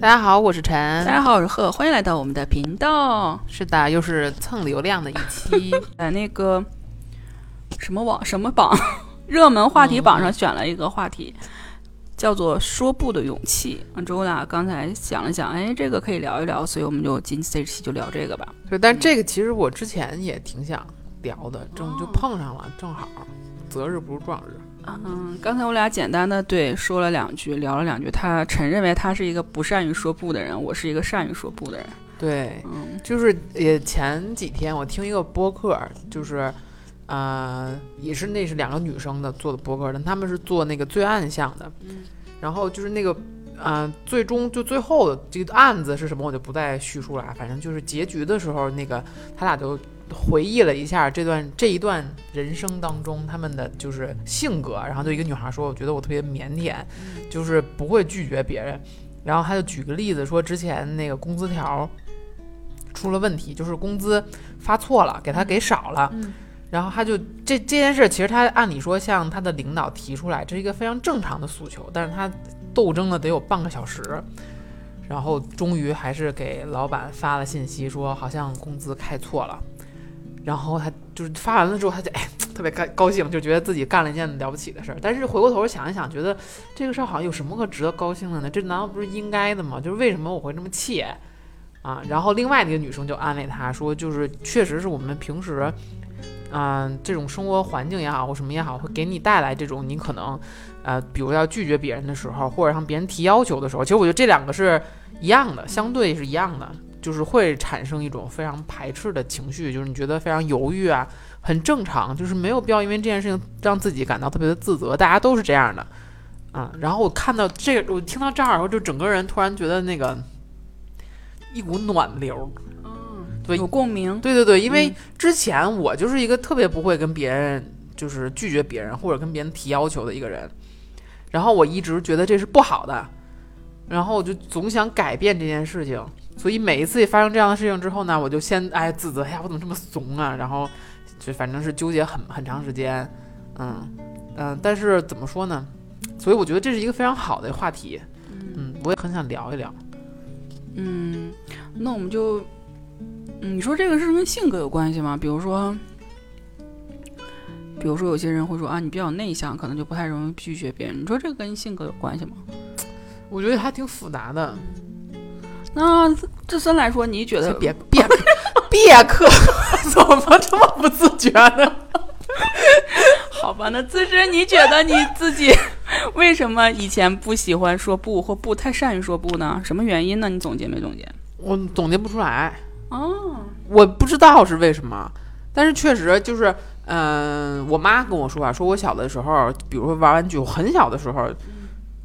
大家好，我是陈大。家好，我是贺，欢迎来到我们的频道。是的，又是蹭流量的一期。在那个什么网什么榜热门话题榜上选了一个话题，叫做“说不的勇气”。嗯，周俩刚才想了想，哎，这个可以聊一聊，所以我们就今这期就聊这个吧。对，但这个其实我之前也挺想聊的，正就碰上了，正好择日不如撞日。嗯，刚才我俩简单的对说了两句，聊了两句。他陈认为他是一个不善于说不的人，我是一个善于说不的人。对，嗯就是也前几天我听一个播客，就是呃，也是那是两个女生的做的播客，但他们是做那个罪案项的。嗯然后就是那个呃，最终就最后的这个案子是什么，我就不再叙述了啊。反正就是结局的时候，那个他俩就回忆了一下这段这一段人生当中他们的就是性格，然后就一个女孩说，我觉得我特别腼腆，就是不会拒绝别人。然后他就举个例子说，之前那个工资条出了问题，就是工资发错了，给他给少了。嗯然后他就这这件事，其实他按理说向他的领导提出来，这是一个非常正常的诉求，但是他斗争了得有半个小时，然后终于还是给老板发了信息说好像工资开错了，然后他就是发完了之后，他就哎 特别高高兴，就觉得自己干了一件了不起的事儿。但是回过头想一想，觉得这个事儿好像有什么可值得高兴的呢？这难道不是应该的吗？就是为什么我会这么气啊？然后另外那个女生就安慰他说，就是确实是我们平时。嗯、这种生活环境也好，或什么也好，会给你带来这种你可能，呃，比如要拒绝别人的时候，或者向别人提要求的时候，其实我觉得这两个是一样的，相对是一样的，就是会产生一种非常排斥的情绪，就是你觉得非常犹豫啊，很正常，就是没有必要因为这件事情让自己感到特别的自责，大家都是这样的，啊、然后我看到这个，我听到这儿，我就整个人突然觉得那个一股暖流，嗯对有共鸣。对对对，因为嗯。之前我就是一个特别不会跟别人就是拒绝别人或者跟别人提要求的一个人，然后我一直觉得这是不好的，然后我就总想改变这件事情，所以每一次发生这样的事情之后呢，我就先哎自责，哎呀我怎么这么怂啊，然后就反正是纠结很很长时间，嗯嗯，但是怎么说呢？所以我觉得这是一个非常好的话题，嗯，我也很想聊一聊。嗯，那我们就，嗯，你说这个是跟性格有关系吗？比如说，比如说有些人会说啊，你比较内向，可能就不太容易拒绝别人。你说这个跟性格有关系吗？我觉得还挺复杂的，那自身来说，你觉得别 别别克，怎么这么不自觉呢？好吧？那自身你觉得你自己为什么以前不喜欢说不或不太善于说不呢？什么原因呢？你总结没总结？我总结不出来，哦，我不知道是为什么，但是确实就是，嗯、我妈跟我说啊，说我小的时候，比如说玩玩具，我很小的时候，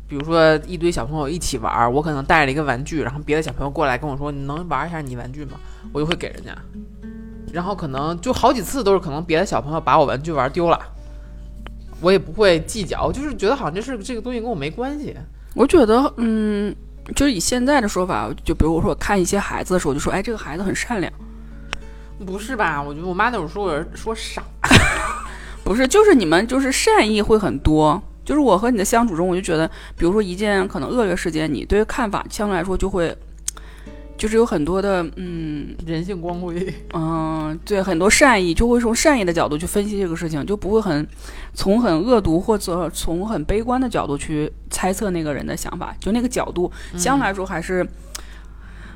比如说一堆小朋友一起玩，我可能带了一个玩具，然后别的小朋友过来跟我说，你能玩一下你玩具吗？我就会给人家，然后可能就好几次都是可能别的小朋友把我玩具玩丢了。我也不会计较，就是觉得好像这是这个东西跟我没关系。我觉得，嗯，就是以现在的说法，就比如我说我看一些孩子的时候，我就说，哎，这个孩子很善良。不是吧？我觉得我妈那会儿说我说傻，不是，就是你们就是善意会很多。就是我和你的相处中，我就觉得，比如说一件可能恶劣事件，你对看法相对来说就会，就是有很多的，嗯人性光辉。嗯、对，很多善意，就会从善意的角度去分析这个事情，就不会很从很恶毒或者从很悲观的角度去猜测那个人的想法，就那个角度相对来说还是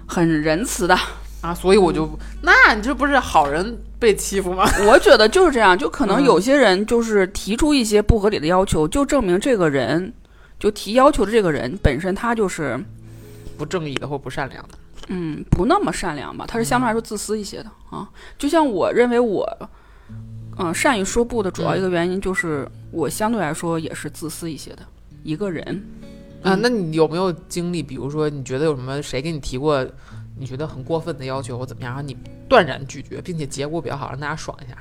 很仁慈的。啊，所以我就，那你这不是好人被欺负吗？我觉得就是这样，就可能嗯有些人就是提出一些不合理的要求，就证明这个人，就提要求的这个人本身他就是不正义的或不善良的，嗯不那么善良吧，他是相对来说自私一些的啊。就像我认为我，嗯、善于说不的主要一个原因就是我相对来说也是自私一些的一个人。啊，嗯那你有没有经历？比如说，你觉得有什么谁给你提过你觉得很过分的要求或怎么样，然后你断然拒绝，并且结果比较好，让大家爽一下？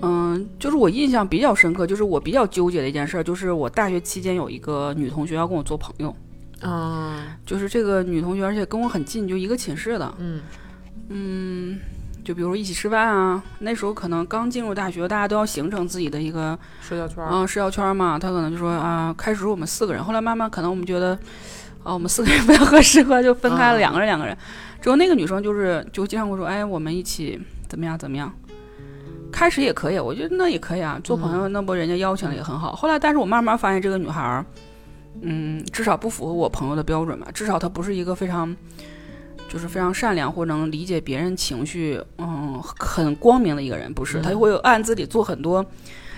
嗯，就是我印象比较深刻，就是我比较纠结的一件事儿，就是我大学期间有一个女同学要跟我做朋友，嗯就是这个女同学，而且跟我很近，就一个寝室的。嗯嗯，就比如说一起吃饭啊，那时候可能刚进入大学，大家都要形成自己的一个社交圈儿，嗯社交圈嘛。她可能就说啊，开始我们四个人，后来慢慢可能我们觉得哦，我们四个人不太合适吧，就分开了，两个人两个人。之后那个女生就是就经常会说，哎，我们一起怎么样怎么样。开始也可以，我觉得那也可以啊，做朋友那不人家邀请了也很好。后来，但是我慢慢发现这个女孩儿，嗯，至少不符合我朋友的标准吧，至少她不是一个非常。就是非常善良或能理解别人情绪，嗯，很光明的一个人，不是？他就会暗自里做很多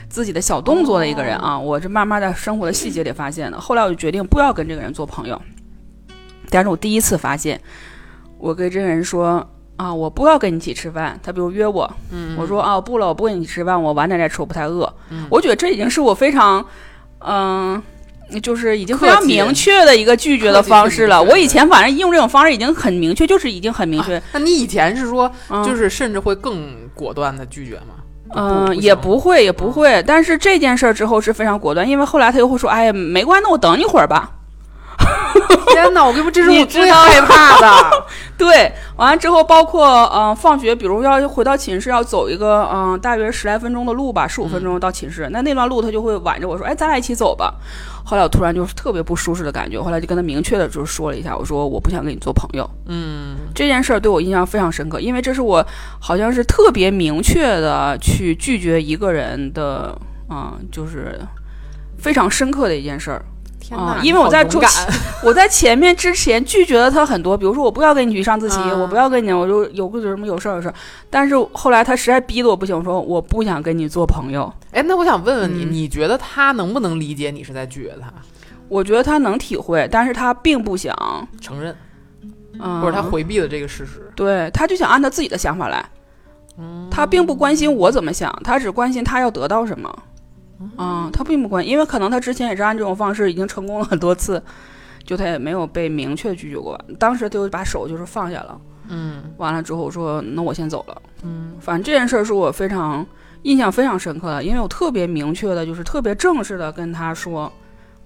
自己的小动作的一个人啊。我这慢慢在生活的细节里发现的。后来我就决定不要跟这个人做朋友。但是我第一次发现，我跟这个人说啊，我不要跟你一起吃饭。他比如约我，我说啊，不了，我不跟你吃饭，我晚点再吃，我不太饿。我觉得这已经是我非常，嗯。就是已经非常明确的一个拒绝的方式了。我以前反正用这种方式已经很明确，就是已经很明确。那你以前是说，就是甚至会更果断的拒绝吗？嗯，也不会，也不会。但是这件事儿之后是非常果断，因为后来他又会说：“哎呀，没关系，那我等你会儿吧。” 天哪！我跟你说，这是我最害怕的。对，完了之后，包括嗯，放学，比如要回到寝室，要走一个嗯，大约十来分钟的路吧，十五分钟到寝室。那那段路，他就会挽着我说：“哎，咱俩一起走吧。”后来我突然就是特别不舒适的感觉，后来就跟他明确的就是说了一下，我说：“我不想跟你做朋友。”嗯，这件事儿对我印象非常深刻，因为这是我好像是特别明确的去拒绝一个人的，嗯，就是非常深刻的一件事儿。啊！因为我在前，我在前面之前拒绝了他很多，比如说我不要跟你去上自习，我不要跟你，我就有个什么有事儿有事儿。但是后来他实在逼得我不行，我说我不想跟你做朋友。哎，那我想问问你，你觉得他能不能理解你是在拒绝他？我觉得他能体会，但是他并不想承认，或者他回避了这个事实。对，他就想按他自己的想法来，他并不关心我怎么想，他只关心他要得到什么。啊，他并不关，因为可能他之前也是按这种方式已经成功了很多次，就他也没有被明确拒绝过。当时他就把手就是放下了，嗯，完了之后说那我先走了，嗯，反正这件事儿是我非常印象非常深刻的，因为我特别明确的，就是特别正式的跟他说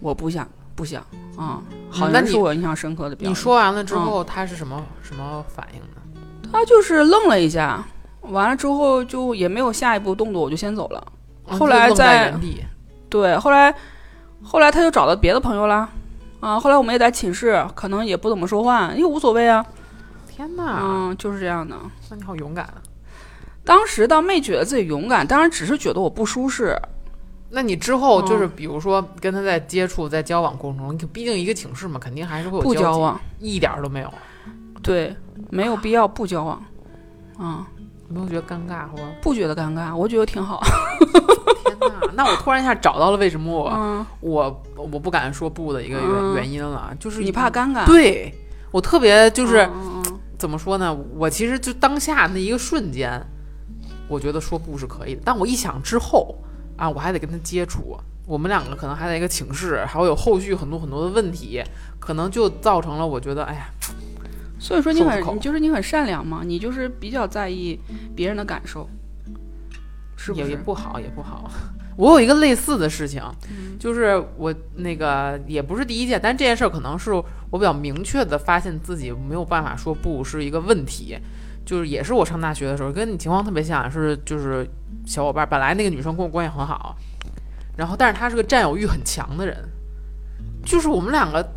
我不想不想啊，好像是我印象深刻的。你说完了之后，他是什么什么反应呢？他就是愣了一下，完了之后就也没有下一步动作，我就先走了。后来在对，后来后来他就找到别的朋友啦，啊，后来我们也在寝室，可能也不怎么说话，又无所谓啊。天哪，嗯，就是这样的。那你好勇敢啊。当时倒没觉得自己勇敢，当然只是觉得我不舒适。那你之后就是比如说跟他在接触、在交往过程中，你毕竟一个寝室嘛，肯定还是会有不交往，一点都没有。对，没有必要不交往。啊。没有觉得尴尬，或者不觉得尴尬？我觉得挺好。天哪！那我突然一下找到了为什么我我我不敢说不的一个原原因了，就是你怕尴尬。对我特别就是怎么说呢？我其实就当下那一个瞬间，我觉得说不是可以的。但我一想之后啊，我还得跟他接触，我们两个可能还在一个寝室，还会有后续很多很多的问题，可能就造成了我觉得，哎呀。所以说你很，你就是你很善良嘛，你就是比较在意别人的感受，是不是？也不好，也不好。我有一个类似的事情，就是我那个也不是第一件，但这件事儿可能是我比较明确的发现自己没有办法说不是一个问题，就是也是我上大学的时候，跟你情况特别像，是就是小伙伴，本来那个女生跟我关系很好，然后但是她是个占有欲很强的人，就是我们两个。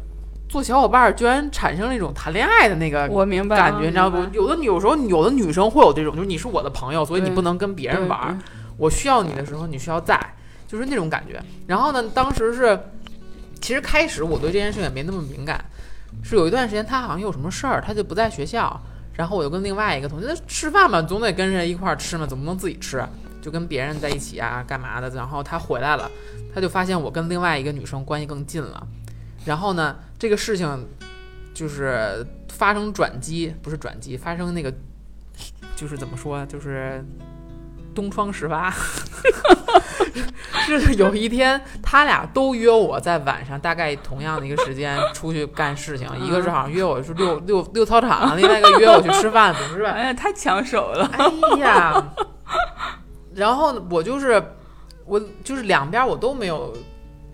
做小伙伴居然产生了一种谈恋爱的那个我明白感觉，你知道不？有的有时候有的女生会有这种，就是你是我的朋友，所以你不能跟别人玩。我需要你的时候，你需要在，就是那种感觉。然后呢，当时是，其实开始我对这件事情也没那么敏感，是有一段时间他好像有什么事儿，他就不在学校，然后我就跟另外一个同学吃饭嘛，总得跟人一块儿吃嘛，总不能自己吃，就跟别人在一起啊，干嘛的？然后他回来了，他就发现我跟另外一个女生关系更近了。然后呢，这个事情就是发生转机，不是转机，发生那个就是怎么说，就是东窗事发。是有一天，他俩都约我在晚上，大概同样的一个时间出去干事情。一个是好像约我是溜溜溜操场，另外一个约我去吃饭，不是吧？哎呀，太抢手了！哎呀，然后我就是我就是两边我都没有。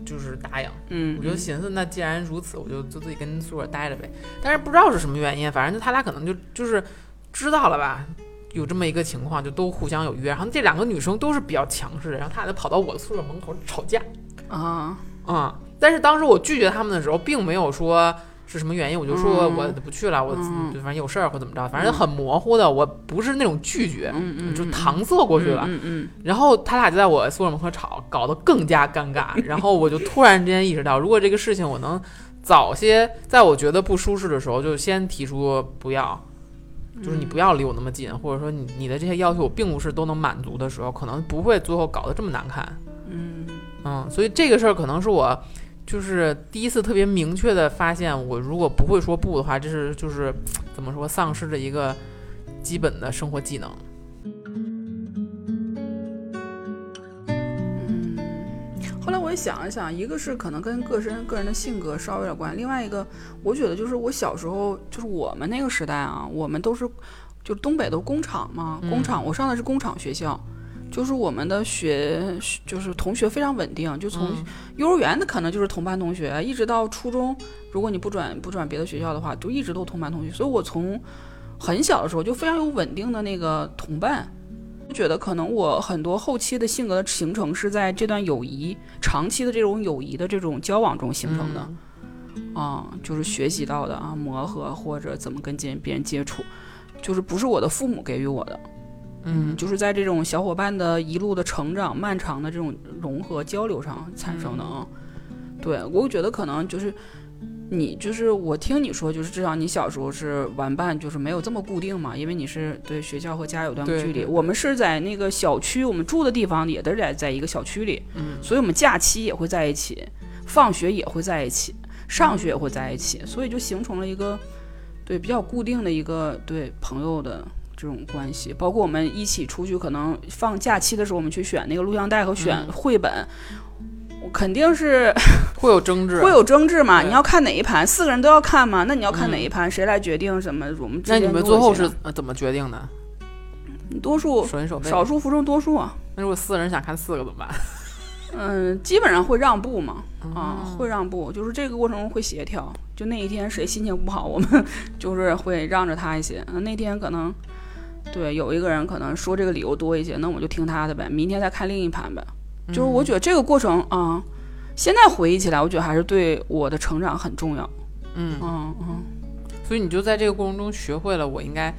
就是答应，嗯，我就寻思，那既然如此，我就就自己跟宿舍待着呗。但是不知道是什么原因，反正就他俩可能就就是知道了吧，有这么一个情况，就都互相有约。然后这两个女生都是比较强势的，然后他俩就跑到我的宿舍门口吵架。啊啊！但是当时我拒绝他们的时候，并没有说是什么原因，我就说嗯我不去了，我嗯反正有事儿或怎么着，反正很模糊的，我不是那种拒绝，就嗯搪塞过去了。嗯嗯然后他俩就在我宿舍门口吵，搞得更加尴尬。然后我就突然之间意识到，如果这个事情我能早些，在我觉得不舒适的时候，就先提出不要，就是你不要离我那么近，或者说你你的这些要求我并不是都能满足的时候，可能不会最后搞得这么难看。嗯嗯，所以这个事儿可能是我就是第一次特别明确的发现，我如果不会说不的话，这是就是怎么说丧失了一个基本的生活技能。嗯。后来我也想了想，一个是可能跟个人个人的性格稍微有点关，另外一个我觉得就是我小时候就是我们那个时代啊，我们都是就东北都工厂嘛，工厂我上的是工厂学校。就是我们的学，就是同学非常稳定，就从嗯幼儿园的可能就是同班同学，一直到初中，如果你不转不转别的学校的话，就一直都同班同学。所以我从很小的时候就非常有稳定的那个同伴，就觉得可能我很多后期的性格的形成是在这段友谊长期的这种友谊的这种交往中形成的。啊、就是学习到的啊，磨合或者怎么跟接别人接触，就是不是我的父母给予我的，嗯就是在这种小伙伴的一路的成长、漫长的这种融合交流上产生的啊。对我觉得可能就是你，就是我听你说，就是至少你小时候是玩伴，就是没有这么固定嘛，因为你是对学校和家有段距离。对我们是在那个小区，我们住的地方也都是在在一个小区里，嗯所以我们假期也会在一起，放学也会在一起，上学也会在一起，所以就形成了一个对比较固定的一个对朋友的这种关系。包括我们一起出去，可能放假期的时候，我们去选那个录像带和选嗯绘本。我肯定是 会有争执，会有争执嘛？对你要看哪一盘，四个人都要看嘛？那你要看嗯哪一盘，谁来决定什么？我们之间那你们最后是呃怎么决定的？多数手心手背。少数服从多数啊？那如果四个人想看四个怎么办？嗯，基本上会让步嘛，啊，嗯会让步，就是这个过程中会协调。就那一天谁心情不好，我们就是会让着他一些。嗯，那天可能对有一个人可能说这个理由多一些，那我就听他的呗，明天再看另一盘呗。就是我觉得这个过程啊、现在回忆起来，我觉得还是对我的成长很重要。嗯，嗯嗯，所以你就在这个过程中学会了，我应该，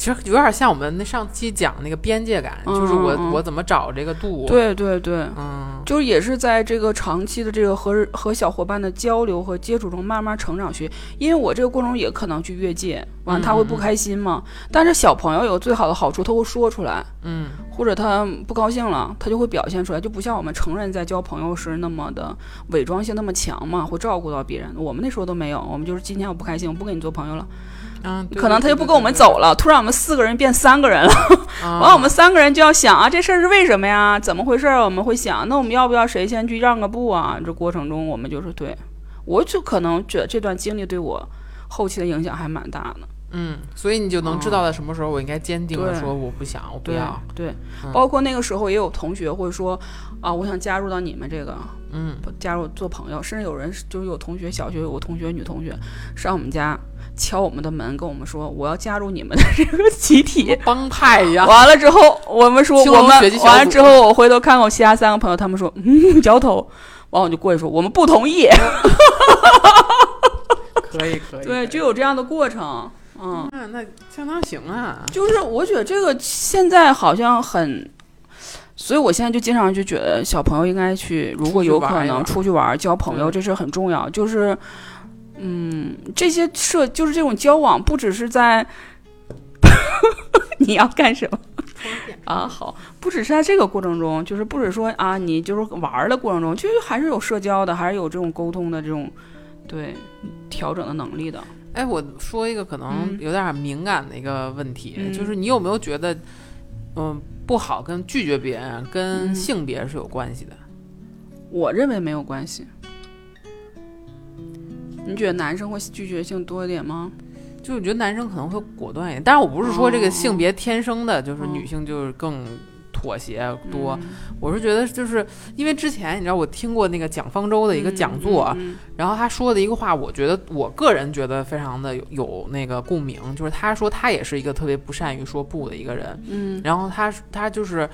其实有点像我们那上期讲那个边界感，嗯就是我嗯我怎么找这个度。，对对对。嗯就是也是在这个长期的这个和和小伙伴的交流和接触中慢慢成长学，因为我这个过程中也可能去越界，完了他会不开心嘛。但是小朋友有最好的好处，他会说出来，嗯或者他不高兴了，他就会表现出来，就不像我们成人在交朋友时那么的伪装性那么强嘛，会照顾到别人。我们那时候都没有，我们就是今天我不开心，我不跟你做朋友了，嗯，可能他就不跟我们。走了。突然我们四个人变三个人了。完了，我们三个人就要想啊，这事儿是为什么呀？怎么回事儿？我们会想，那我们要不要谁先去让个步啊？这过程中，我们就是对，我就可能觉得这段经历对我后期的影响还蛮大的。嗯，所以你就能知道在什么时候我应该坚定的说我不想，我不对要。对，嗯包括那个时候也有同学会说啊，我想加入到你们这个，嗯加入做朋友，甚至有人就是有同学，小学有个同学女同学上我们家敲我们的门，跟我们说我要加入你们的这个集体。帮派一样。完了之后，我们说我们完了之后，我回头看看我其他三个朋友，他们说 嗯摇头，完我就过去说我们不同意。可以可以。对，就有这样的过程。嗯，那，那相当行啊。就是我觉得这个现在好像很，所以我现在就经常就觉得小朋友应该去，如果有可能出去玩出去玩儿交朋友，这事很重要。就是，嗯，这些社就是这种交往，不只是在 你要干什么。啊，好，不只是在这个过程中，就是不止说啊，你就是玩儿的过程中，其实还是有社交的，还是有这种沟通的这种对调整的能力的。哎，我说一个可能嗯有点敏感的一个问题，嗯就是你有没有觉得，嗯，不好跟拒绝别人跟嗯性别是有关系的？我认为没有关系。你觉得男生会拒绝性多一点吗？就我觉得男生可能会果断一点，但是我不是说这个哦。性别天生的，就是哦。女性就是更妥协多。嗯我是觉得就是因为之前你知道我听过那个蒋方舟的一个讲座，嗯然后他说的一个话，我觉得我个人觉得非常的有有那个共鸣，就是他说他也是一个特别不善于说不的一个人，嗯。然后他他就是，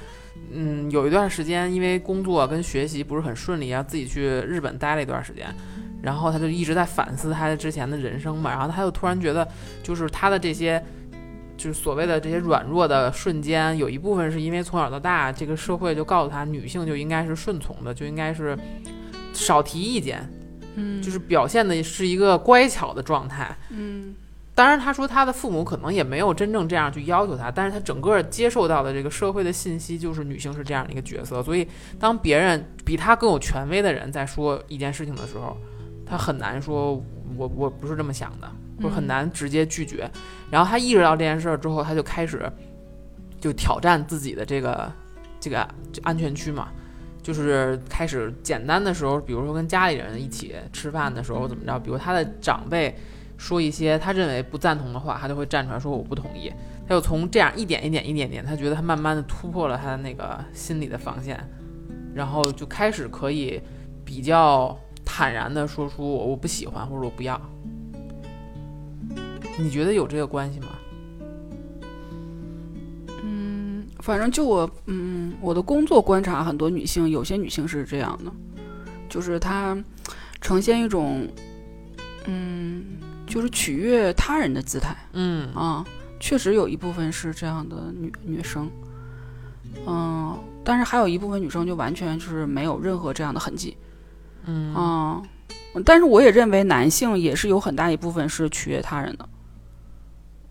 嗯，有一段时间因为工作跟学习不是很顺利，然后自己去日本待了一段时间，然后他就一直在反思他的之前的人生嘛，然后他就突然觉得，就是他的这些，就是所谓的这些软弱的瞬间，有一部分是因为从小到大这个社会就告诉他，女性就应该是顺从的，就应该是少提意见，嗯，就是表现的是一个乖巧的状态，嗯。当然，他说他的父母可能也没有真正这样去要求他，但是他整个接受到的这个社会的信息就是女性是这样的一个角色，所以当别人比他更有权威的人在说一件事情的时候，他很难说我我不是这么想的，或者很难直接拒绝。然后他意识到这件事儿之后，他就开始就挑战自己的这个这个就安全区嘛。就是开始简单的时候，比如说跟家里人一起吃饭的时候怎么着，比如他的长辈说一些他认为不赞同的话，他就会站出来说我不同意。他就从这样一点一点一点点，他觉得他慢慢的突破了他的那个心理的防线，然后就开始可以比较坦然的说出我我不喜欢或者我不要。你觉得有这个关系吗？嗯反正就我，嗯，我的工作观察，很多女性，有些女性是这样的，就是她呈现一种，嗯，就是取悦他人的姿态嗯啊，确实有一部分是这样的女女生，嗯，但是还有一部分女生就完全就是没有任何这样的痕迹，嗯。啊，但是我也认为男性也是有很大一部分是取悦他人的，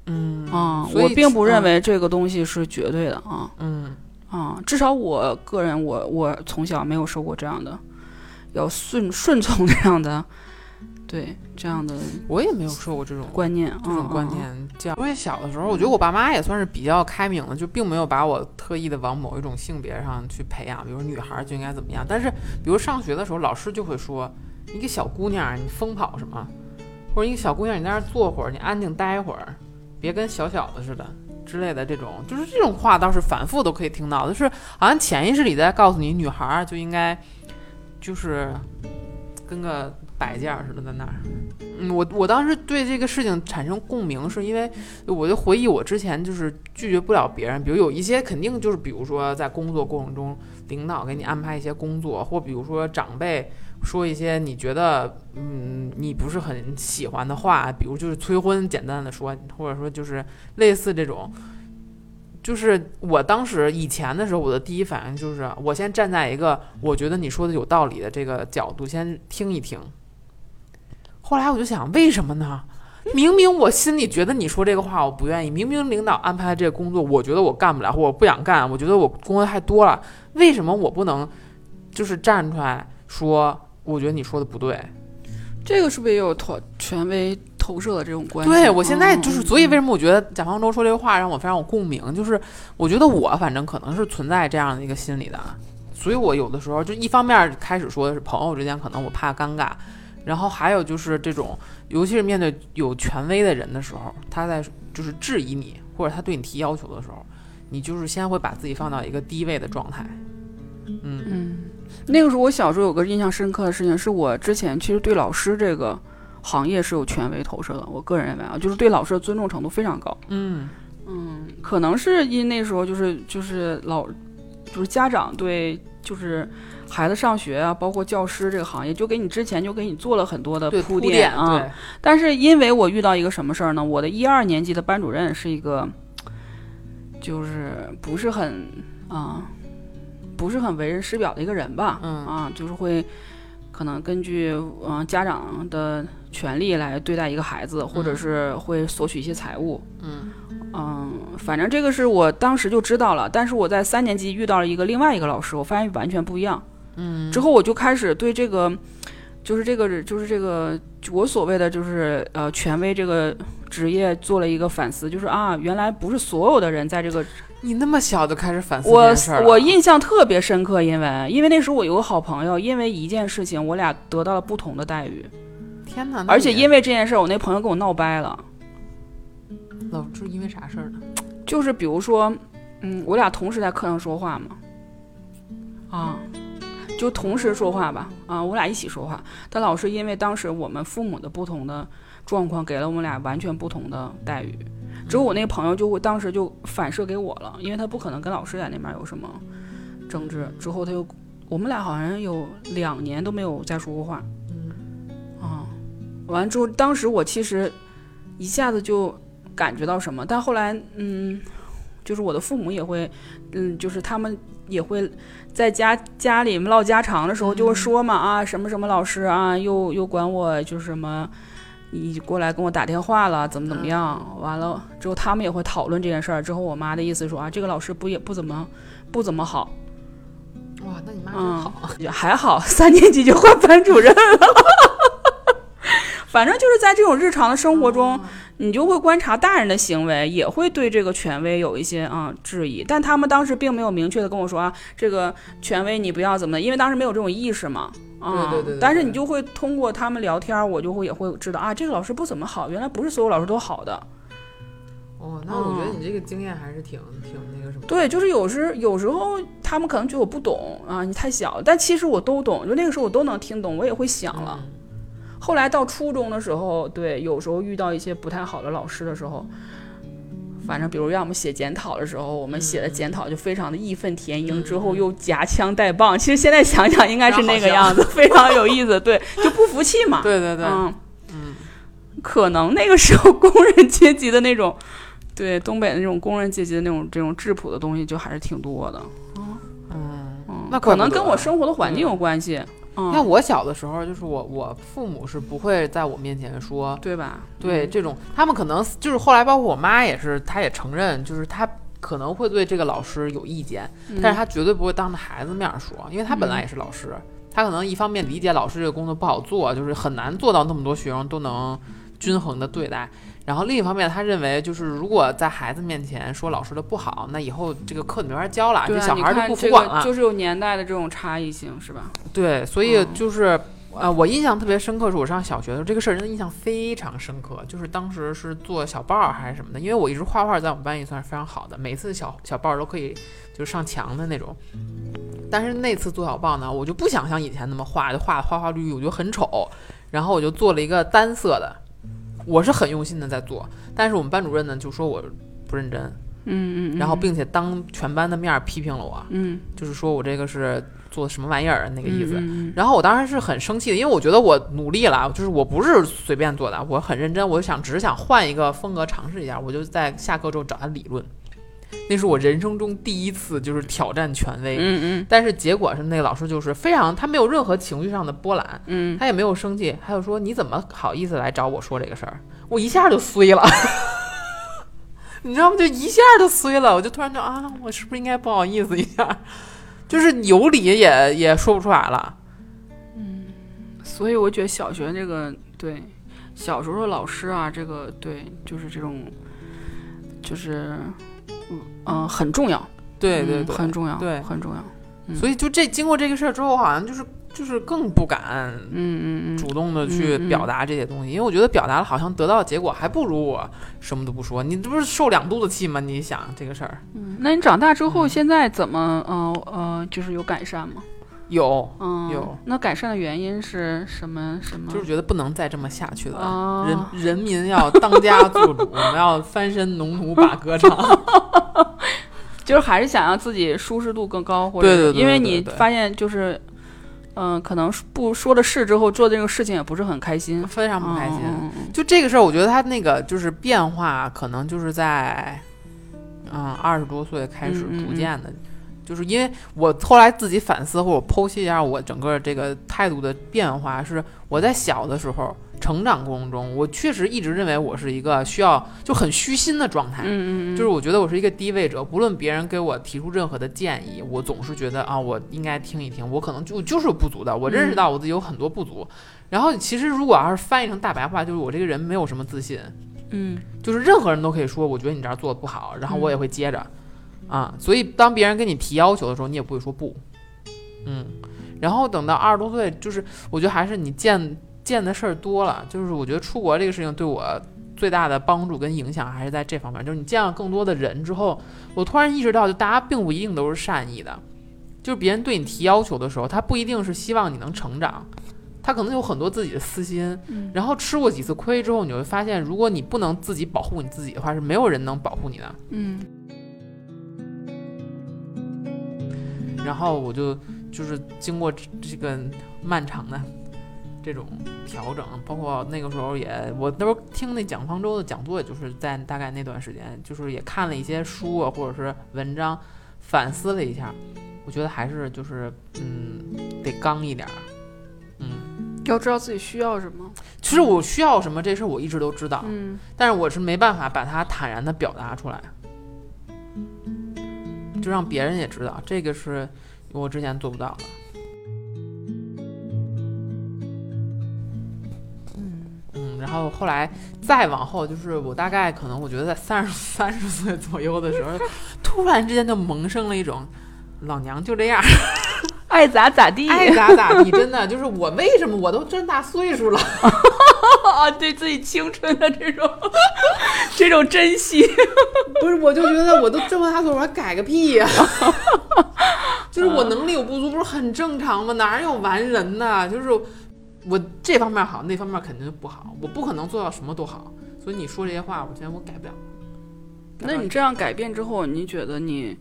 嗯啊，我并不认嗯。为这个东西是绝对的啊。嗯。啊，至少我个人，我我从小没有受过这样的，要顺顺从这样的，对这样的我也没有受过这种观念，这种观念教育。因为小的时候，我觉得我爸妈也算是比较开明的，就并没有把我特意的往某一种性别上去培养，比如女孩就应该怎么样。但是，比如上学的时候，老师就会说：“一个小姑娘，你疯跑什么？或者一个小姑娘，你在那儿坐会儿，你安静待会儿，别跟小小子似的。”之类的这种，就是这种话倒是反复都可以听到，就是好像潜意识里在告诉你，女孩儿就应该就是跟个摆件儿似的在那儿。嗯，我我当时对这个事情产生共鸣，是因为我就回忆我之前就是拒绝不了别人，比如有一些肯定就是，比如说在工作过程中，领导给你安排一些工作，或比如说长辈说一些你觉得嗯你不是很喜欢的话，比如就是催婚，简单的说，或者说就是类似这种。就是我当时以前的时候，我的第一反应就是，我先站在一个我觉得你说的有道理的这个角度，先听一听。后来我就想，为什么呢？明明我心里觉得你说这个话我不愿意，明明领导安排这个工作，我觉得我干不了，或我不想干，我觉得我工作太多了，为什么我不能就是站出来说，我觉得你说的不对？这个是不是也有投权威投射的这种关系？对我现在就是，嗯所以为什么我觉得蒋方舟说这个话让我非常有共鸣？就是我觉得我反正可能是存在这样的一个心理的，所以我有的时候就一方面开始说的是朋友之间，可能我怕尴尬，然后还有就是这种，尤其是面对有权威的人的时候，他在就是质疑你或者他对你提要求的时候，你就是先会把自己放到一个低位的状态，嗯嗯，那个时候我小时候有个印象深刻的事情，是我之前其实对老师这个行业是有权威投射的。我个人认为啊，就是对老师的尊重程度非常高。嗯嗯，可能是因那时候就是就是老就是家长对就是孩子上学啊，包括教师这个行业，就给你之前就给你做了很多的铺垫啊。对但是因为我遇到一个什么事儿呢？我的一二年级的班主任是一个，就是不是很啊、不是很为人师表的一个人吧？嗯啊，就是会可能根据嗯、呃家长的权利来对待一个孩子，或者嗯是会索取一些财物。嗯嗯，反正这个是我当时就知道了，但是我在三年级遇到了一个另外一个老师，我发现完全不一样。嗯之后我就开始对这个，就是这个，就是这个我所谓的就是呃权威这个职业做了一个反思，就是啊，原来不是所有的人在这个你那么小就开始反思我这件事儿了我印象特别深刻，因为因为那时候我有个好朋友，因为一件事情我俩得到了不同的待遇，天哪！而且因为这件事儿，我那朋友跟我闹掰了。老朱因为啥事儿呢？就是比如说，嗯，我俩同时在课上说话嘛，啊，就同时说话吧，啊，我俩一起说话，但老师因为当时我们父母的不同的状况，给了我们俩完全不同的待遇。之后我那个朋友就会当时就反射给我了，因为他不可能跟老师在那边有什么争执。之后他又，我们俩好像有两年都没有再说过话。嗯啊完之后，当时我其实一下子就感觉到什么，但后来，嗯，就是我的父母也会，嗯，就是他们也会在家家里唠家常的时候就会说嘛，啊，什么什么老师啊，又又管我就是什么，你过来跟我打电话了，怎么怎么样？完了之后，他们也会讨论这件事儿。之后，我妈的意思说啊，这个老师不也不怎么不怎么好，哇，那你妈真嗯好。也还好，三年级就换班主任了。反正就是在这种日常的生活中，你就会观察大人的行为，也会对这个权威有一些啊、质疑。但他们当时并没有明确的跟我说啊，这个权威你不要怎么的，因为当时没有这种意识嘛。啊、对对对对对但是你就会通过他们聊天，我就会也会知道啊，这个老师不怎么好，原来不是所有老师都好的。哦，那我觉得你这个经验还是挺挺那个什么。对，就是有时有时候他们可能觉得我不懂啊，你太小，但其实我都懂，就那个时候我都能听懂，我也会想了。嗯后来到初中的时候，对，有时候遇到一些不太好的老师的时候，反正比如让我们写检讨的时候，我们写的检讨就非常的义愤填膺，之后又夹枪带棒。其实现在想想，应该是那个样子，非常有意思。对，就不服气嘛。对对对，嗯可能那个时候工人阶级的那种，对东北的那种工人阶级的那种这种质朴的东西，就还是挺多的。嗯，嗯，那可能跟我生活的环境有关系。嗯，像我小的时候，就是我我父母是不会在我面前说，对吧？对这种，他们可能就是后来包括我妈也是，她也承认，就是她可能会对这个老师有意见，嗯，但是她绝对不会当着孩子面儿说，因为她本来也是老师，她可能一方面理解老师这个工作不好做，就是很难做到那么多学生都能均衡的对待。然后另一方面，他认为就是如果在孩子面前说老师的不好，那以后这个课就没法教了，这小孩儿就不服管了。就是有年代的这种差异性，是吧？对，所以嗯就是。呃，我印象特别深刻，是我上小学的时候，这个事儿真的印象非常深刻。就是当时是做小报儿还是什么的，因为我一直画画，在我们班也算是非常好的，每次小小报儿都可以就是上墙的那种。但是那次做小报呢，我就不想像以前那么画，就画的花花绿绿，我觉得很丑。然后我就做了一个单色的，我是很用心的在做，但是我们班主任呢就说我不认真，嗯嗯，然后并且当全班的面儿批评了我，嗯就是说我这个是做什么玩意儿那个意思。嗯然后我当时是很生气的，因为我觉得我努力了，就是我不是随便做的，我很认真，我就想只是想换一个风格尝试一下，我就在下课之后找他理论。那是我人生中第一次就是挑战权威，嗯嗯但是结果是那个老师就是非常，他没有任何情绪上的波澜，嗯，他也没有生气，还有说你怎么好意思来找我说这个事儿？我一下就衰了，你知道吗？就一下就衰了，我就突然就啊，我是不是应该不好意思一下？就是有理也也说不出来了。嗯所以我觉得小学这个对小时候的老师啊，这个对就是这种就是嗯嗯很重要，嗯对对对，很重要，对很重要。嗯所以就这经过这个事儿之后，好像就是就是更不敢嗯嗯嗯，主动的去表达这些东西，因为我觉得表达了好像得到的结果还不如我什么都不说。你这不是受两肚子气吗？你想这个事儿嗯那你长大之嗯后，现在怎么嗯呃就是有改善吗？有，嗯，有。那改善的原因是什么？什么？就是觉得不能再这么下去了。啊，人人民要当家做主，我们要翻身农奴把歌唱。就是还是想让自己舒适度更高，或者对对对因为你发现就是，嗯、可能不说了是之后做这个事情也不是很开心，非常不开心。就这个事儿，我觉得他那个就是变化，可能就是在嗯二十多岁开始逐渐的。就是因为我后来自己反思或者剖析一下我整个这个态度的变化，是我在小的时候成长过程中，我确实一直认为我是一个需要就很虚心的状态，嗯嗯嗯，就是我觉得我是一个低位者，不论别人给我提出任何的建议，我总是觉得啊，我应该听一听，我可能就就是有不足的，我认识到我自己有很多不足。然后其实如果要是翻译成大白话，就是我这个人没有什么自信，嗯。就是任何人都可以说，我觉得你这儿做的不好，然后我也会接着，啊，所以当别人跟你提要求的时候，你也不会说不，嗯。然后等到二十多岁，就是我觉得还是你见见的事儿多了，就是我觉得出国这个事情对我最大的帮助跟影响还是在这方面，就是你见了更多的人之后，我突然意识到，就大家并不一定都是善意的，就是别人对你提要求的时候，他不一定是希望你能成长。他可能有很多自己的私心，嗯然后吃过几次亏之后，你会发现，如果你不能自己保护你自己的话，是没有人能保护你的。嗯然后我就就是经过这这个漫长的这种调整，包括那个时候也，我那时候听那蒋方舟的讲座，也就是在大概那段时间，就是也看了一些书啊，或者是文章，反思了一下，我觉得还是就是嗯，得刚一点儿，嗯，要知道自己需要什么。其实我需要什么这事儿我一直都知道，嗯，但是我是没办法把它坦然的表达出来，就让别人也知道，这个是我之前做不到的。嗯，然后后来再往后，就是我大概可能我觉得在三十三十岁左右的时候，突然之间就萌生了一种老娘就这样，爱咋咋地。爱咋咋地，真的 就是我为什么我都这么大岁数了，啊，对自己青春的这种 这种珍惜。不是，我就觉得我都这么大岁数，我还改个屁呀、就是我能力有不足，不是很正常吗？哪有完人呢？就是我这方面好，那方面肯定就不好，我不可能做到什么都好。所以你说这些话，我觉得我改不了。那你这样改变之后，你觉得你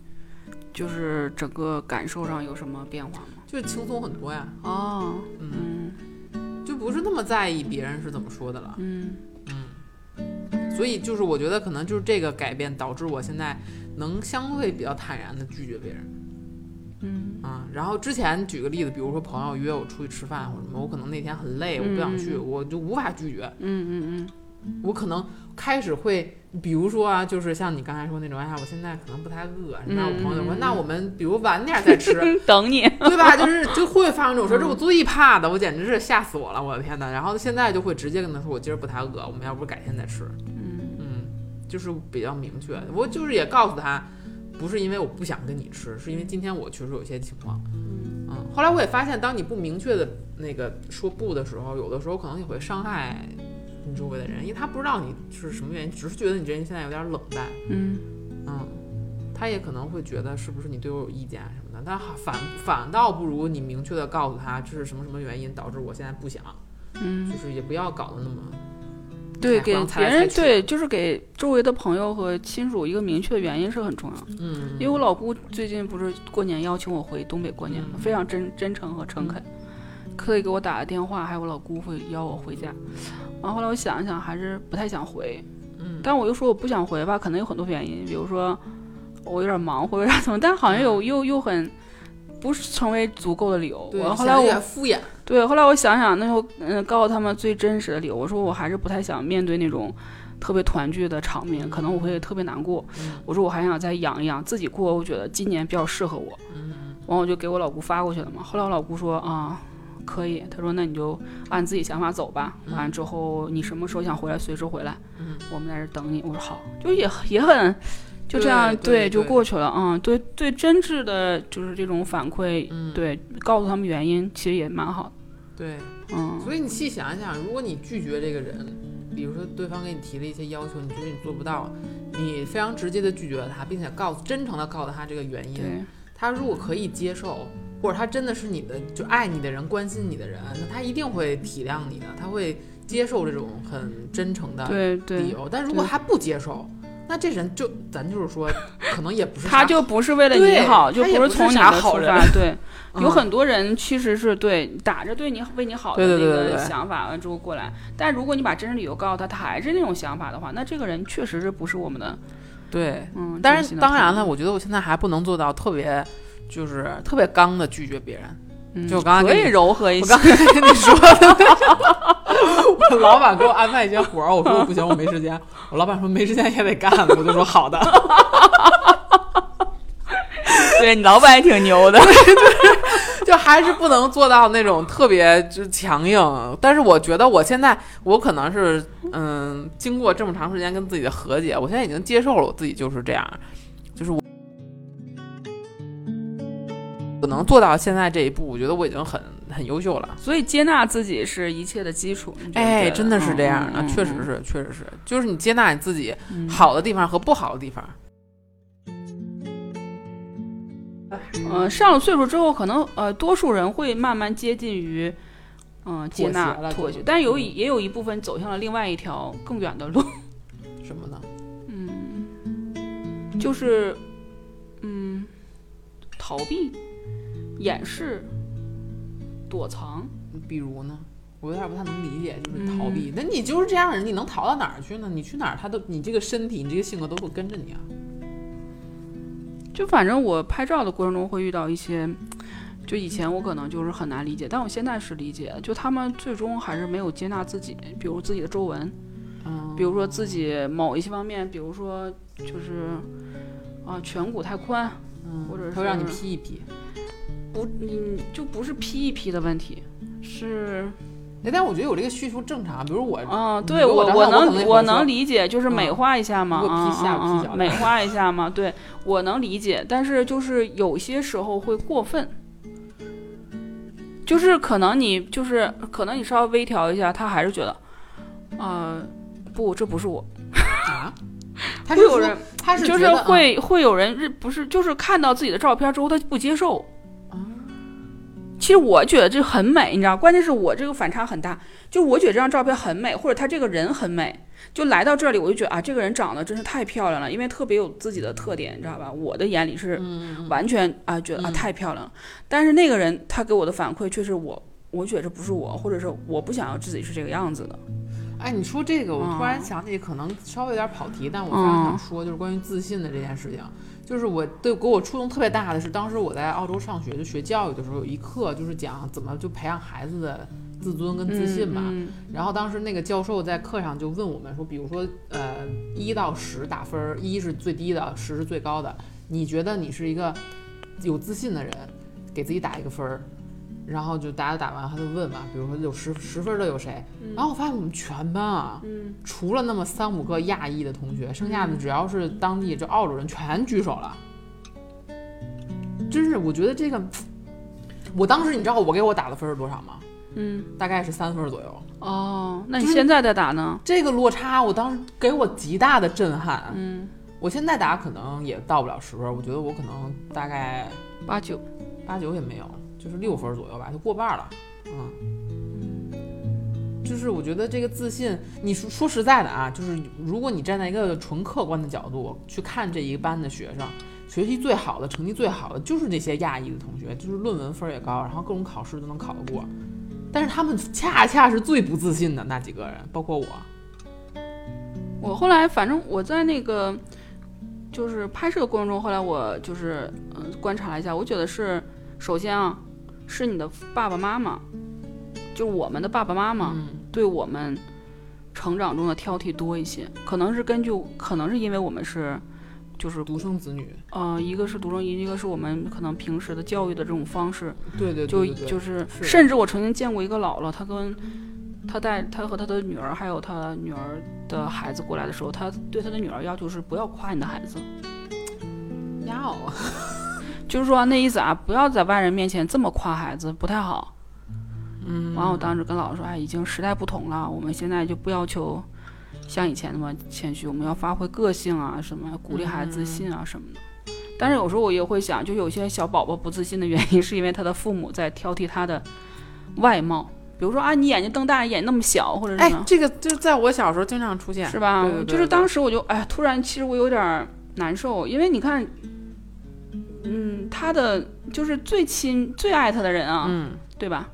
就是整个感受上有什么变化吗？就是轻松很多呀，哦，嗯，嗯就不是那么在意别人是怎么说的了。嗯嗯所以就是我觉得可能就是这个改变导致我现在能相对比较坦然的拒绝别人。嗯啊，然后之前举个例子，比如说朋友约我出去吃饭或者什么，我可能那天很累，我不想去，嗯我就无法拒绝。嗯嗯嗯我可能开始会，比如说啊，就是像你刚才说那种，哎呀，我现在可能不太饿，然后我朋友就说，嗯嗯嗯那我们比如晚点再吃，嗯，等你。对吧？就是就会发生这种事儿，这嗯我最怕的，我简直是吓死我了，我的天呐！然后现在就会直接跟他说，我今儿不太饿，我们要不改天再吃。嗯嗯，就是比较明确，我就是也告诉他，不是因为我不想跟你吃，是因为今天我确实有些情况。嗯，后来我也发现，当你不明确的那个说不的时候，有的时候可能也会伤害你周围的人，因为他不知道你是什么原因，只是觉得你这人现在有点冷淡。嗯嗯，他也可能会觉得是不是你对我有意见啊什么的，但反反倒不如你明确的告诉他这是什么什么原因导致我现在不想，嗯，就是也不要搞得那么对，给别人对，就是给周围的朋友和亲属一个明确的原因是很重要的。嗯，因为我老姑最近不是过年邀请我回东北过年嘛，嗯非常真真诚和诚恳，可以给我打个电话，还有我老姑会邀我回家。然后后来我想一想，还是不太想回。嗯但我又说我不想回吧，可能有很多原因，比如说我有点忙或者啥什么，但好像有又又很不是成为足够的理由。对，我后来我敷衍，对，后来我想想，那就嗯告诉他们最真实的理由。我说我还是不太想面对那种特别团聚的场面，可能我会特别难过。嗯我说我还想再养一养自己过，我觉得今年比较适合我。嗯完我就给我老姑发过去了嘛。后来我老姑说啊，可以，他说那你就按自己想法走吧。嗯完了之后你什么时候想回来，随时回来，嗯我们在这儿等你。我说好，就也也很。就这样，对就过去了。嗯，对对，真挚的就是这种反馈，嗯，对，告诉他们原因，其实也蛮好的。对，嗯，所以你细想一想，如果你拒绝这个人，比如说对方给你提了一些要求，你觉得你做不到，你非常直接的拒绝了他，并且告诉真诚的告诉他这个原因，对，他如果可以接受，或者他真的是你的就爱你的人、关心你的人，那他一定会体谅你的，他会接受这种很真诚的理由。但如果对他不接受，那这人就咱就是说，可能也不是 他就不是为了你好，就不是是从你的出发。对，有嗯很多人其实是对打着对你为你好的那个想法完之后过来，但如果你把真实理由告诉他，他还是那种想法的话，那这个人确实是不是我们的对。嗯。但是当然了，，我觉得我现在还不能做到特别，就是特别刚的拒绝别人。嗯就我刚刚可以柔和一些我刚。才跟你说的，我老板给我安排一些活儿，我说不行，我没时间。我老板说没时间也得干，我就说好的。对你老板也挺牛的。就还是不能做到那种特别就是强硬，但是我觉得我现在我可能是嗯，经过这么长时间跟自己的和解，我现在已经接受了我自己就是这样，就是我我能做到现在这一步，我觉得我已经很很优秀了。所以接纳自己是一切的基础。哎，真的是这样的，嗯嗯确实是，确实是，就是你接纳你自己嗯好的地方和不好的地方。呃，上了岁数之后，可能呃，多数人会慢慢接近于，嗯、接纳了妥协就，但有一也有一部分走向了另外一条更远的路，什么呢？嗯，就是，嗯，逃避、掩饰、躲藏，比如呢？我有点不太能理解，就是逃避。那你就是这样的人，你能逃到哪儿去呢？你去哪儿，他都你这个身体，你这个性格都会跟着你啊。就反正我拍照的过程中会遇到一些，就以前我可能就是很难理解，但我现在是理解。就他们最终还是没有接纳自己，比如自己的皱纹，嗯，比如说自己某一些方面，比如说就是啊颧骨太宽，嗯或者他会让你是 P 一 P。不，嗯就不是 P 一 P 的问题，是哎，但我觉得我这个叙述正常，比如我，嗯，对我我能能我能理解，就是美嗯化一下嘛，美化一下嘛，对我能理解，但是就是有些时候会过分，就是可能你就是可能你稍微微调一下，他还是觉得，呃，不，这不是我，啊，他是说会有人他是就是会会有人是不是就是看到自己的照片之后他不接受。啊其实我觉得这很美，你知道，关键是我这个反差很大，就我觉得这张照片很美，或者他这个人很美，就来到这里我就觉得啊，这个人长得真是太漂亮了，因为特别有自己的特点，你知道吧？我的眼里是嗯完全啊觉得啊嗯太漂亮了，但是那个人他给我的反馈却是我，我觉得这不是我，或者是我不想要自己是这个样子的。哎，你说这个，我突然嗯想起，可能稍微有点跑题，但我非常想说，就是关于自信的这件事情。就是我对给我触动特别大的是，当时我在澳洲上学，就学教育的时候，有一课就是讲怎么就培养孩子的自尊跟自信嘛。嗯然后当时那个教授在课上就问我们说，比如说，呃，一到十打分儿，一是最低的，十是最高的，你觉得你是一个有自信的人，给自己打一个分儿。然后就大家打完，他就问嘛，比如说有十十分的有谁？然后我发现我们全班啊，嗯除了那么三五个亚裔的同学，剩下的只要是当地就澳洲人全举手了。真是，我觉得这个，我当时你知道我给我打的分是多少吗？嗯大概是三分左右。哦，那你现在在打呢？这个落差，我当时给我极大的震撼。嗯，我现在打可能也到不了十分，我觉得我可能大概八九。八九也没有，就是六分左右吧，就过半了。嗯，就是我觉得这个自信，你说说实在的啊，就是如果你站在一个纯客观的角度去看这一班的学生，学习最好的、成绩最好的就是那些亚裔的同学，就是论文分也高，然后各种考试都能考得过。但是他们恰恰是最不自信的那几个人，包括我。我后来反正我在那个就是拍摄的过程中，后来我就是嗯、观察了一下，我觉得是首先啊，是你的爸爸妈妈，就是我们的爸爸妈妈嗯。对我们成长中的挑剔多一些，可能是根据可能是因为我们是就是独生子女，呃一个是独生一，一个是我们可能平时的教育的这种方式，对对就对对对就是。是甚至我曾经见过一个姥姥，她跟她带她和她的女儿还有她女儿的孩子过来的时候，她对她的女儿要求是不要夸你的孩子，要就是说那意思啊，不要在外人面前这么夸孩子，不太好。嗯，完，我当时跟老师说，哎，已经时代不同了，我们现在就不要求像以前那么谦虚，我们要发挥个性啊，什么鼓励孩子自信啊什么的。但是有时候我也会想，就有些小宝宝不自信的原因，是因为他的父母在挑剔他的外貌，比如说啊，你眼睛瞪大，眼睛那么小，或者什么，，哎这个就在我小时候经常出现，是吧？对对对对就是当时我就哎，突然其实我有点难受，因为你看，嗯，他的就是最亲最爱他的人啊，嗯。对吧？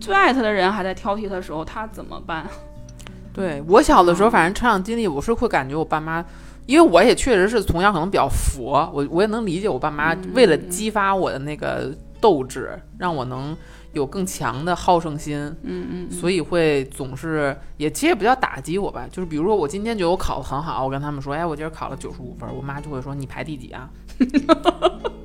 最爱他的人还在挑剔他的时候，他怎么办？对我小的时候，嗯反正成长经历，我是会感觉我爸妈，因为我也确实是从小可能比较佛，我我也能理解我爸妈嗯为了激发我的那个斗志，让我能有更强的好胜心，嗯嗯所以会总是也其实也不叫打击我吧，就是比如说我今天觉得我考得很好，我跟他们说，哎，我今儿考了九十五分，我妈就会说你排第几啊？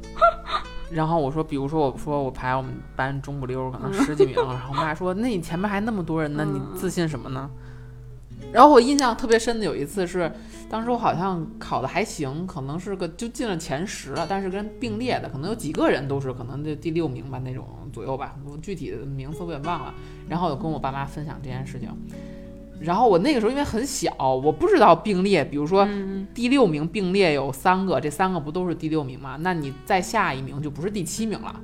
然后我说，比如说我说我排我们班中不溜儿，可能十几名，然后我妈说，那你前面还那么多人呢，你自信什么呢？然后我印象特别深的有一次是，当时我好像考的还行，可能是个就进了前十了，但是跟并列的可能有几个人都是可能就第六名吧那种左右吧，我具体的名次我也忘了。然后我跟我爸妈分享这件事情，然后我那个时候因为很小，我不知道并列，比如说嗯第六名并列有三个，这三个不都是第六名吗？那你再下一名就不是第七名了，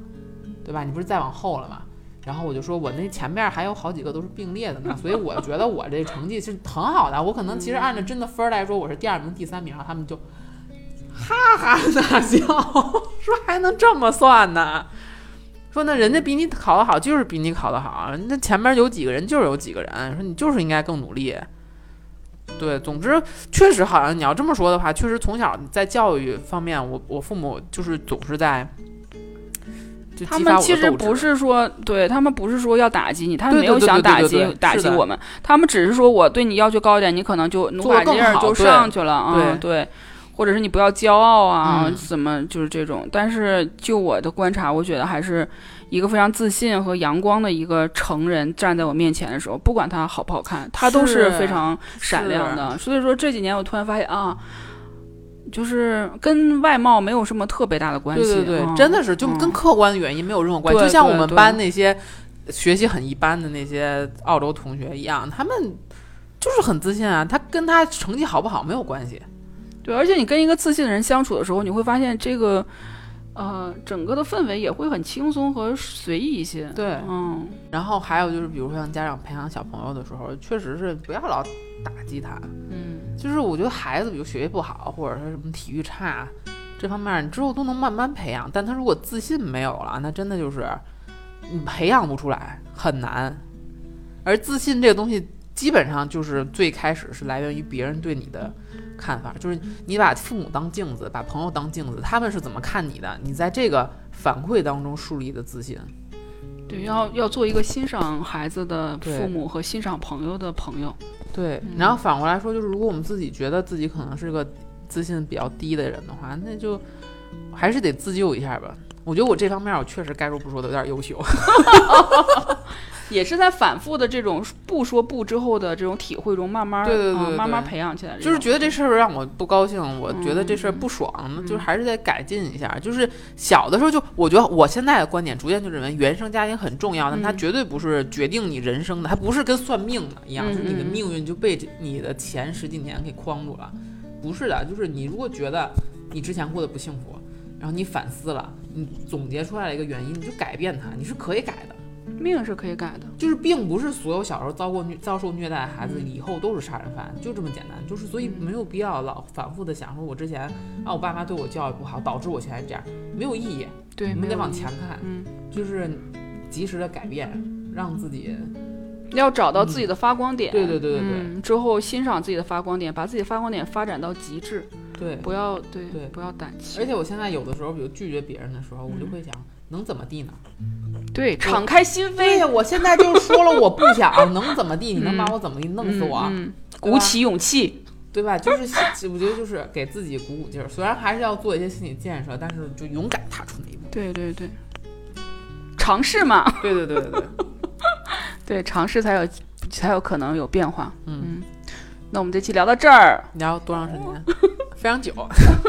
对吧？你不是再往后了吗？然后我就说，我那前面还有好几个都是并列的呢，所以我觉得我这成绩是很好的。我可能其实按照真的分儿来说，我是第二名、第三名，然后他们就哈哈大笑，说还能这么算呢？说那人家比你考得好，就是比你考得好，那前面有几个人就是有几个人，说你就是应该更努力。对，总之确实好像你要这么说的话，确实从小在教育方面，我我父母就是总是在。就他激发我的们其实不是说，对他们不是说要打击你，他们对没有想打击打击我们，他们只是说我对你要求高一点，你可能就努把劲儿就上去了啊，对对，或者是你不要骄傲啊，嗯怎么就是这种。但是就我的观察，我觉得还是一个非常自信和阳光的一个成人站在我面前的时候，不管他好不好看，他都是是非常闪亮的。所以说这几年我突然发现啊。就是跟外貌没有什么特别大的关系，对对对，嗯真的是就嗯跟客观的原因没有任何关系。对就像我们班那些学习很一般的那些澳洲同学一样，他们就是很自信啊，他跟他成绩好不好没有关系。对，而且你跟一个自信的人相处的时候，你会发现这个，呃，整个的氛围也会很轻松和随意一些。对嗯，然后还有就是，比如说像家长培养小朋友的时候，确实是不要老打击他。嗯，就是我觉得孩子，比如学习不好，或者是什么体育差，这方面你之后都能慢慢培养。但他如果自信没有了，那真的就是你培养不出来，很难。而自信这个东西，基本上就是最开始是来源于别人对你的看法，就是你把父母当镜子，把朋友当镜子，他们是怎么看你的，你在这个反馈当中树立的自信。对，要要做一个欣赏孩子的父母和欣赏朋友的朋友。对，嗯然后反过来说，就是如果我们自己觉得自己可能是个自信比较低的人的话，那就还是得自救一下吧。我觉得我这方面我确实该说不说的有点优秀。也是在反复的这种不说不之后的这种体会中，慢慢对对对慢慢对培养起来。就是觉得这事儿让我不高兴，我觉得这事儿嗯不爽，那就是还是得改进一下。就是小的时候就，我觉得我现在的观点逐渐就认为原生家庭很重要，但它嗯绝对不是决定你人生的，它不是跟算命的一样，嗯就是你的嗯命运就被你的前十几年给框住了。不是的，就是你如果觉得你之前过得不幸福，然后你反思了，你总结出来了一个原因，你就改变它，你是可以改的。命是可以改的。就是并不是所有小时候遭过虐遭受虐待的孩子嗯以后都是杀人犯，就这么简单。就是所以没有必要老反复的想说，我之前啊我爸妈对我教育不好，导致我现在这样，没有意义。对，你们得往前看，嗯，就是及时的改变，让自己要找到自己的发光点。对对对对对嗯，之后欣赏自己的发光点，把自己的发光点发展到极致，对。不要对对不要胆怯。而且我现在有的时候，比如拒绝别人的时候，我就嗯会想，能怎么地呢？对，敞开心扉，对呀，我现在就说了我不想，能怎么地？你能把我怎么地？弄死我？鼓起勇气。对吧？就是我觉得就是给自己鼓鼓劲儿，虽然还是要做一些心理建设，但是就勇敢踏出那一步。对对对，尝试嘛，对对对对对，对，尝试才有才有可能有变化。嗯，那我们这期聊到这儿，聊多长时间？非常久。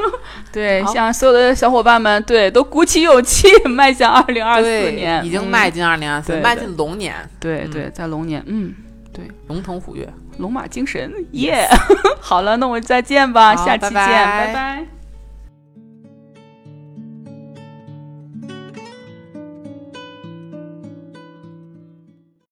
对，好。向所有的小伙伴们，对，都鼓起勇气，迈向二零二四，年，已经嗯。迈进二零二四，迈进龙年，嗯对对，在龙年，嗯，对龙腾虎跃。龙马精神，耶！好了，那我们再见吧，下期见，拜拜